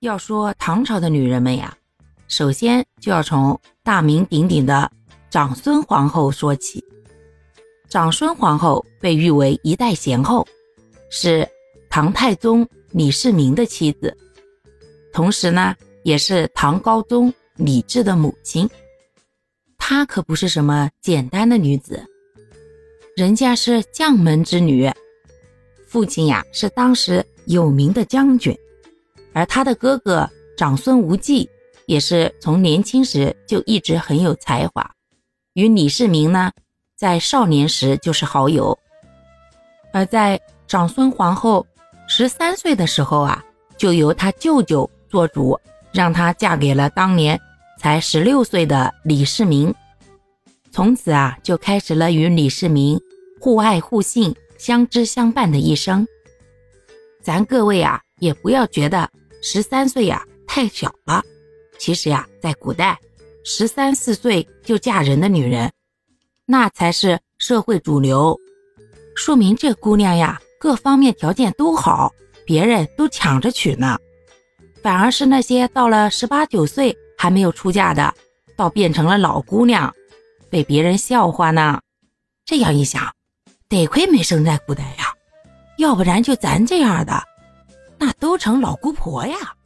要说唐朝的女人们呀，首先就要从大名鼎鼎的长孙皇后说起。长孙皇后被誉为一代贤后，是唐太宗李世民的妻子，同时呢，也是唐高宗李治的母亲。她可不是什么简单的女子，人家是将门之女，父亲呀是当时有名的将军。而他的哥哥长孙无忌也是从年轻时就一直很有才华，与李世民呢在少年时就是好友。而在长孙皇后十三岁的时候啊，就由他舅舅做主，让她嫁给了当年才十六岁的李世民。从此啊，就开始了与李世民互爱互信、相知相伴的一生。咱各位啊，也不要觉得。十三岁呀，太小了。其实呀，在古代，十三四岁就嫁人的女人，那才是社会主流，说明这姑娘呀，各方面条件都好，别人都抢着娶呢。反而是那些到了十八九岁还没有出嫁的，倒变成了老姑娘，被别人笑话呢。这样一想，得亏没生在古代呀，要不然就咱这样的。那都成老姑婆呀。